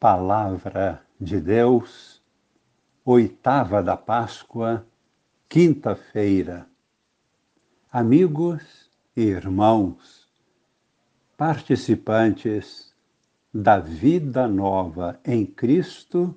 Palavra de Deus, oitava da Páscoa, quinta-feira. Amigos e irmãos, participantes da vida nova em Cristo,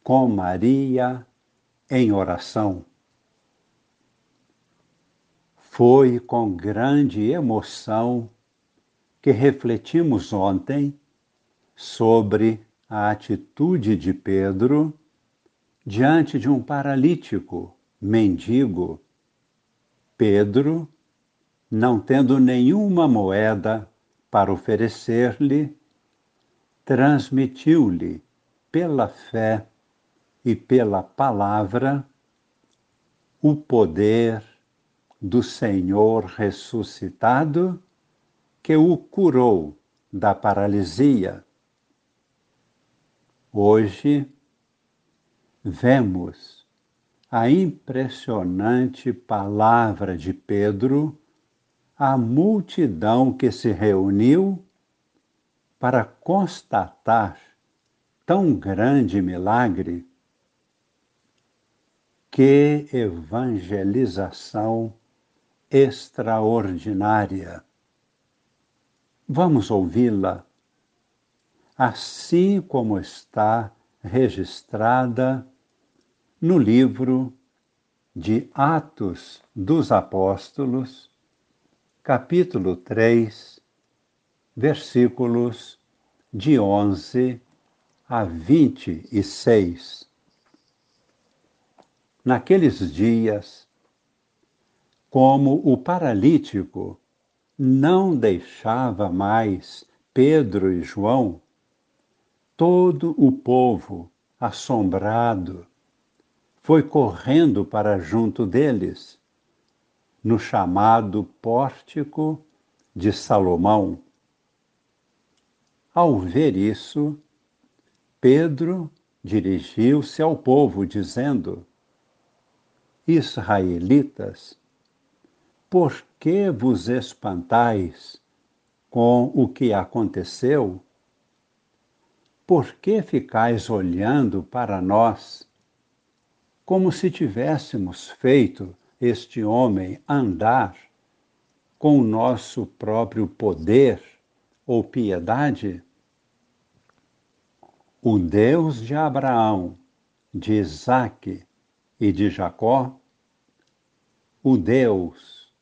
com Maria em oração. Foi com grande emoção que refletimos ontem sobre a atitude de Pedro diante de um paralítico, mendigo. Pedro, não tendo nenhuma moeda para oferecer-lhe, transmitiu-lhe pela fé e pela palavra o poder do Senhor ressuscitado que o curou da paralisia. Hoje, vemos a impressionante palavra de Pedro à multidão que se reuniu para constatar tão grande milagre. Que evangelização extraordinária! Vamos ouvi-la, assim como está registrada no livro de Atos dos Apóstolos, capítulo 3, versículos de 11 a 26. Naqueles dias, como o paralítico não deixava mais Pedro e João, todo o povo, assombrado, foi correndo para junto deles, no chamado pórtico de Salomão. Ao ver isso, Pedro dirigiu-se ao povo, dizendo: Israelitas, por que vos espantais com o que aconteceu? Por que ficais olhando para nós, como se tivéssemos feito este homem andar com o nosso próprio poder ou piedade? O Deus de Abraão, de Isaque e de Jacó, o Deus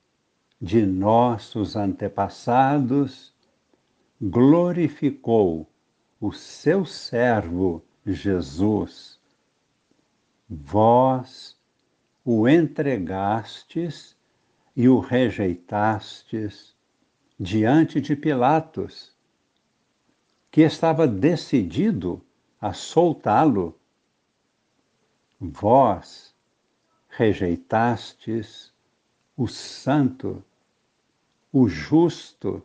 de nossos antepassados, glorificou o seu servo Jesus. Vós o entregastes e o rejeitastes diante de Pilatos, que estava decidido a soltá-lo. Vós rejeitastes o santo, o justo,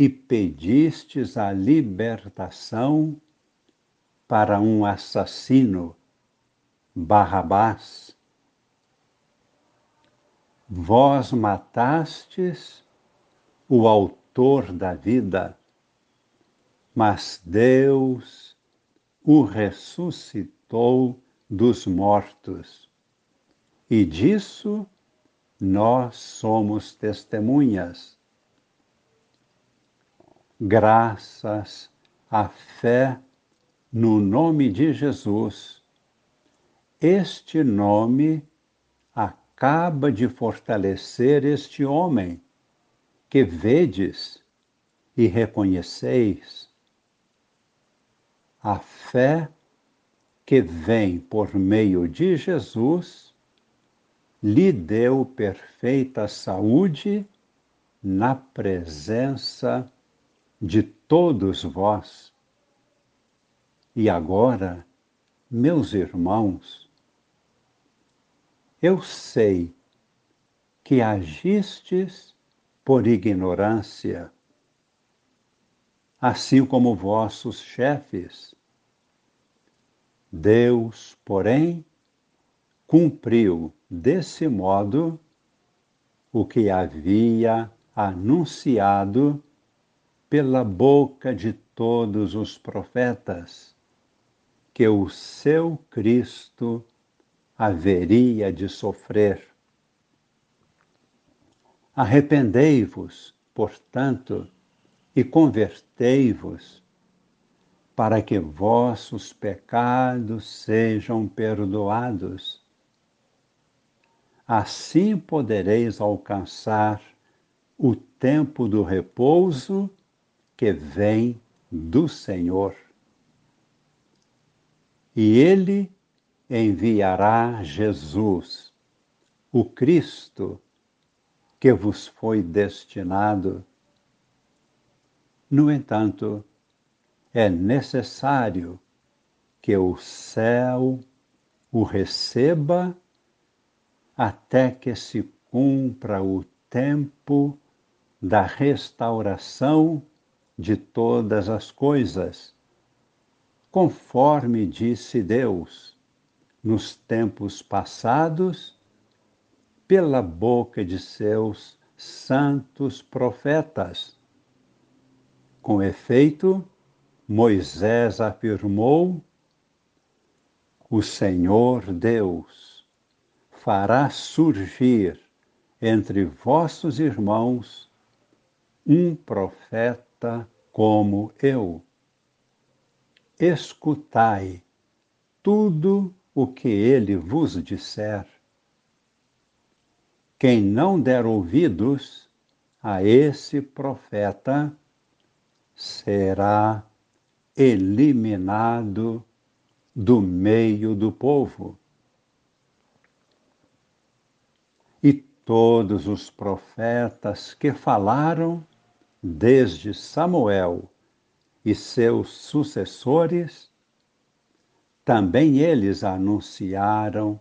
e pedistes a libertação para um assassino, Barrabás. Vós matastes o autor da vida, mas Deus o ressuscitou dos mortos e disso nós somos testemunhas. Graças à fé no nome de Jesus, este nome acaba de fortalecer este homem que vedes e reconheceis. A fé que vem por meio de Jesus lhe deu perfeita saúde na presença de todos vós. E agora, meus irmãos, eu sei que agistes por ignorância, assim como vossos chefes. Deus, porém, cumpriu desse modo o que havia anunciado pela boca de todos os profetas que o seu Cristo haveria de sofrer. Arrependei-vos, portanto, e convertei-vos, para que vossos pecados sejam perdoados. Assim podereis alcançar o tempo do repouso que vem do Senhor. E Ele enviará Jesus, o Cristo, que vos foi destinado. No entanto, é necessário que o céu o receba até que se cumpra o tempo da restauração de todas as coisas, conforme disse Deus nos tempos passados, pela boca de seus santos profetas. Com efeito, Moisés afirmou: O Senhor Deus fará surgir entre vossos irmãos um profeta como eu. Escutai tudo o que ele vos disser. Quem não der ouvidos a esse profeta será eliminado do meio do povo. E todos os profetas que falaram desde Samuel e seus sucessores também eles anunciaram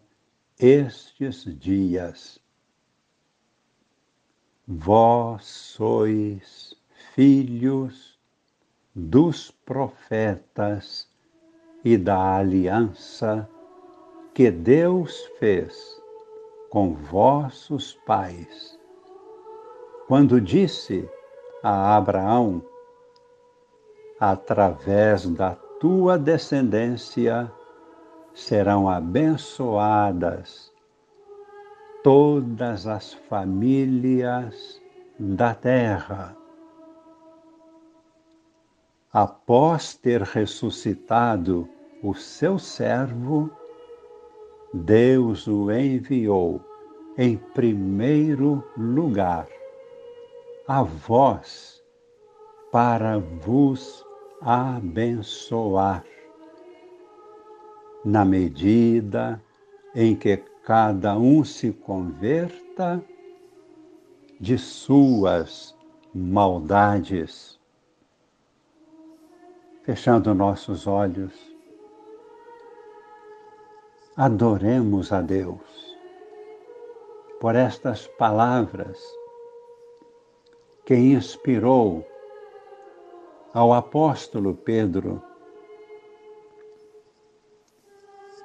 estes dias. Vós sois filhos dos profetas e da aliança que Deus fez com vossos pais, quando disse a Abraão: através da tua descendência serão abençoadas todas as famílias da terra. Após ter ressuscitado o seu servo, Deus o enviou em primeiro lugar a vós para vos abençoar na medida em que cada um se converta de suas maldades. Fechando nossos olhos, adoremos a Deus por estas palavras que inspirou ao apóstolo Pedro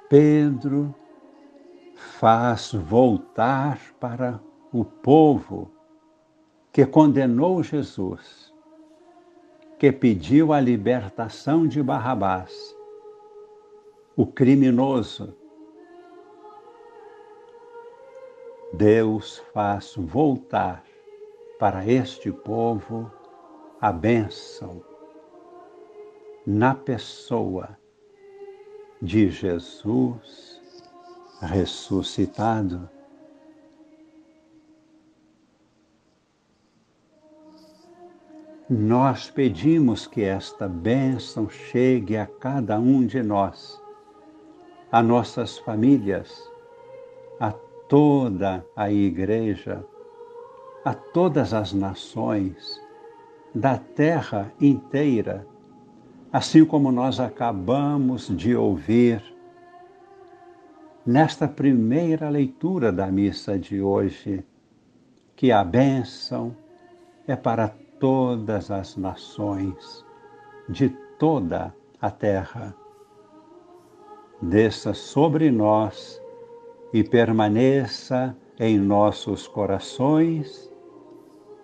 Pedro faz voltar para o povo que condenou Jesus, que pediu a libertação de Barrabás, o criminoso. Deus faz voltar para este povo a bênção na pessoa de Jesus ressuscitado. Nós pedimos que esta bênção chegue a cada um de nós, a nossas famílias, a toda a Igreja, a todas as nações da terra inteira assim como nós acabamos de ouvir nesta primeira leitura da missa de hoje, que a bênção é para todas as nações de toda a terra. Desça sobre nós e permaneça em nossos corações